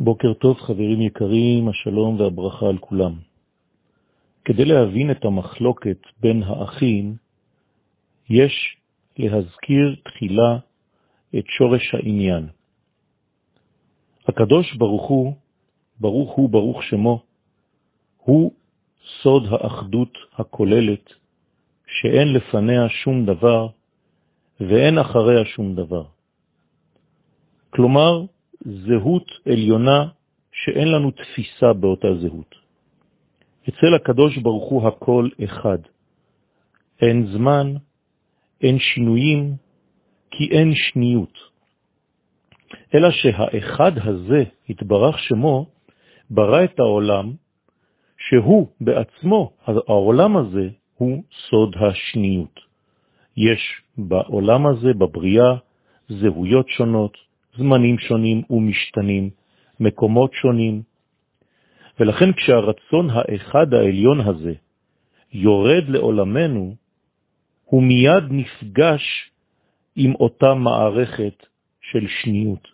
בוקר טוב חברים יקרים, השלום והברכה על כולם. כדי להבין את המחלוקת בין האחים, יש להזכיר תחילה את שורש העניין. הקדוש ברוך הוא, ברוך הוא ברוך שמו, הוא סוד האחדות הכוללת, שאין לפניה שום דבר ואין אחריה שום דבר. כלומר, זהות עליונה שאין לנו תפיסה באותה זהות. אצל הקדוש ברוך הוא הכל אחד. אין זמן, אין שינויים, כי אין שניות. אלא שהאחד הזה, התברך שמו, ברא את העולם, שהוא בעצמו, העולם הזה, הוא סוד השניות. יש בעולם הזה, בבריאה, זהויות שונות, זמנים שונים ומשתנים, מקומות שונים, ולכן כשהרצון האחד העליון הזה יורד לעולמנו, הוא מיד נפגש עם אותה מערכת של שניות.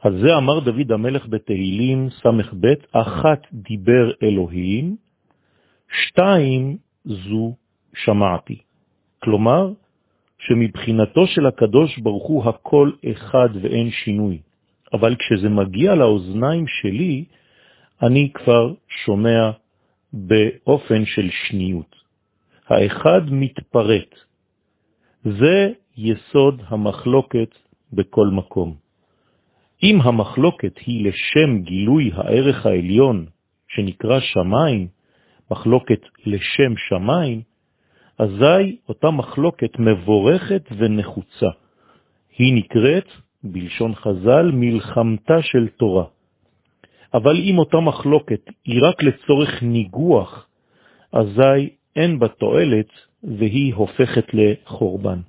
על זה אמר דוד המלך בתהילים ס"ב, אחת דיבר אלוהים, שתיים זו שמעתי. כלומר, שמבחינתו של הקדוש ברוך הוא הכל אחד ואין שינוי. אבל כשזה מגיע לאוזניים שלי, אני כבר שומע באופן של שניות. האחד מתפרט. זה יסוד המחלוקת בכל מקום. אם המחלוקת היא לשם גילוי הערך העליון שנקרא שמיים, מחלוקת לשם שמיים, אזי אותה מחלוקת מבורכת ונחוצה. היא נקראת, בלשון חז"ל, מלחמתה של תורה. אבל אם אותה מחלוקת היא רק לצורך ניגוח, אזי אין בה תועלת והיא הופכת לחורבן.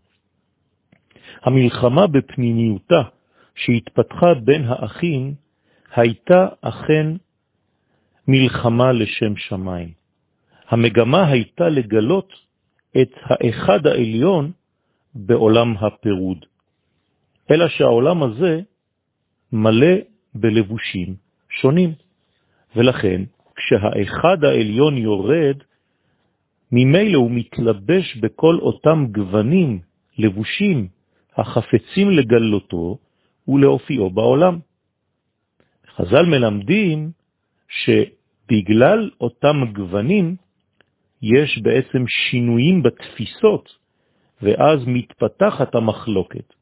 המלחמה בפנימיותה שהתפתחה בין האחים הייתה אכן מלחמה לשם שמיים. המגמה הייתה לגלות את האחד העליון בעולם הפירוד. אלא שהעולם הזה מלא בלבושים שונים, ולכן כשהאחד העליון יורד, ממילא הוא מתלבש בכל אותם גוונים, לבושים, החפצים לגלותו ולהופיעו בעולם. חז"ל מלמדים שבגלל אותם גוונים, יש בעצם שינויים בתפיסות, ואז מתפתחת המחלוקת.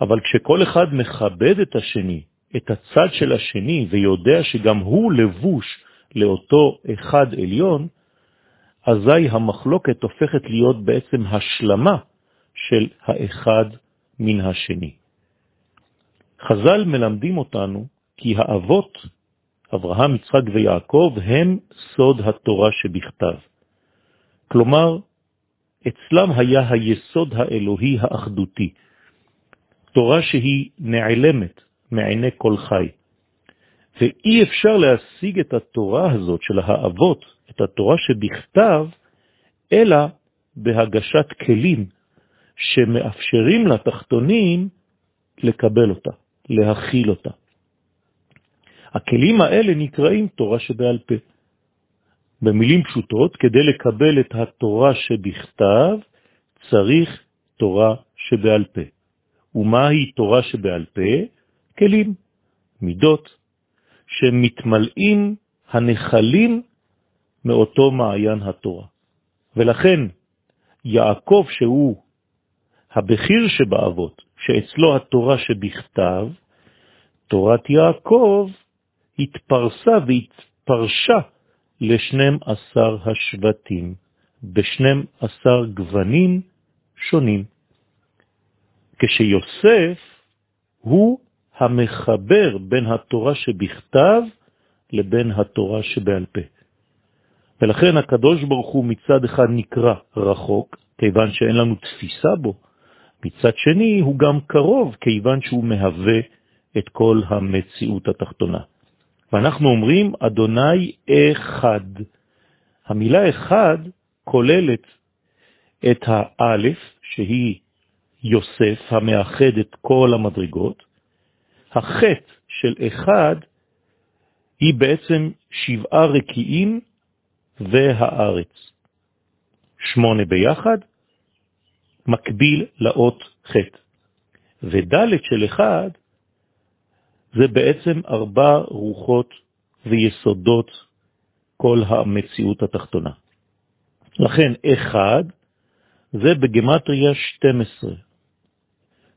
אבל כשכל אחד מכבד את השני, את הצד של השני, ויודע שגם הוא לבוש לאותו אחד עליון, אזי המחלוקת הופכת להיות בעצם השלמה של האחד מן השני. חז"ל מלמדים אותנו כי האבות, אברהם, יצחק ויעקב, הם סוד התורה שבכתב. כלומר, אצלם היה היסוד האלוהי האחדותי, תורה שהיא נעלמת מעיני כל חי. ואי אפשר להשיג את התורה הזאת של האבות, את התורה שבכתב, אלא בהגשת כלים שמאפשרים לתחתונים לקבל אותה, להכיל אותה. הכלים האלה נקראים תורה שבעל פה. במילים פשוטות, כדי לקבל את התורה שבכתב, צריך תורה שבעל פה. ומהי תורה שבעל פה? כלים, מידות, שמתמלאים הנחלים מאותו מעיין התורה. ולכן יעקב שהוא הבכיר שבאבות, שאצלו התורה שבכתב, תורת יעקב התפרסה והתפרשה לשנים עשר השבטים, בשנים עשר גוונים שונים. כשיוסף הוא המחבר בין התורה שבכתב לבין התורה שבעל פה. ולכן הקדוש ברוך הוא מצד אחד נקרא רחוק, כיוון שאין לנו תפיסה בו, מצד שני הוא גם קרוב, כיוון שהוא מהווה את כל המציאות התחתונה. ואנחנו אומרים, אדוני אחד. המילה אחד כוללת את האלף, שהיא יוסף, המאחד את כל המדרגות, החטא של אחד היא בעצם שבעה רקיעים והארץ. שמונה ביחד מקביל לאות חטא. ודלת של אחד זה בעצם ארבע רוחות ויסודות כל המציאות התחתונה. לכן אחד זה בגמטריה 12.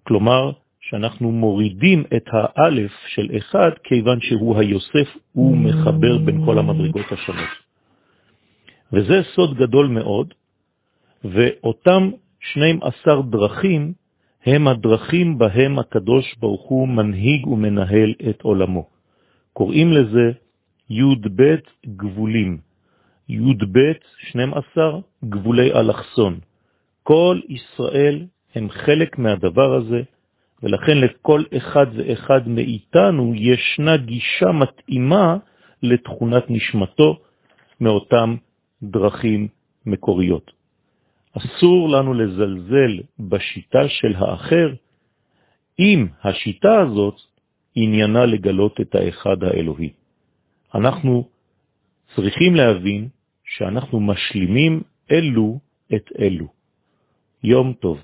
כלומר, שאנחנו מורידים את האלף של אחד כיוון שהוא היוסף, הוא מחבר בין כל המדרגות השונות. וזה סוד גדול מאוד, ואותם 12 דרכים הם הדרכים בהם הקדוש ברוך הוא מנהיג ומנהל את עולמו. קוראים לזה י"ב גבולים. י"ב 12 גבולי אלכסון. כל ישראל הם חלק מהדבר הזה, ולכן לכל אחד ואחד מאיתנו ישנה גישה מתאימה לתכונת נשמתו מאותם דרכים מקוריות. אסור לנו לזלזל בשיטה של האחר, אם השיטה הזאת עניינה לגלות את האחד האלוהי. אנחנו צריכים להבין שאנחנו משלימים אלו את אלו. יום טוב.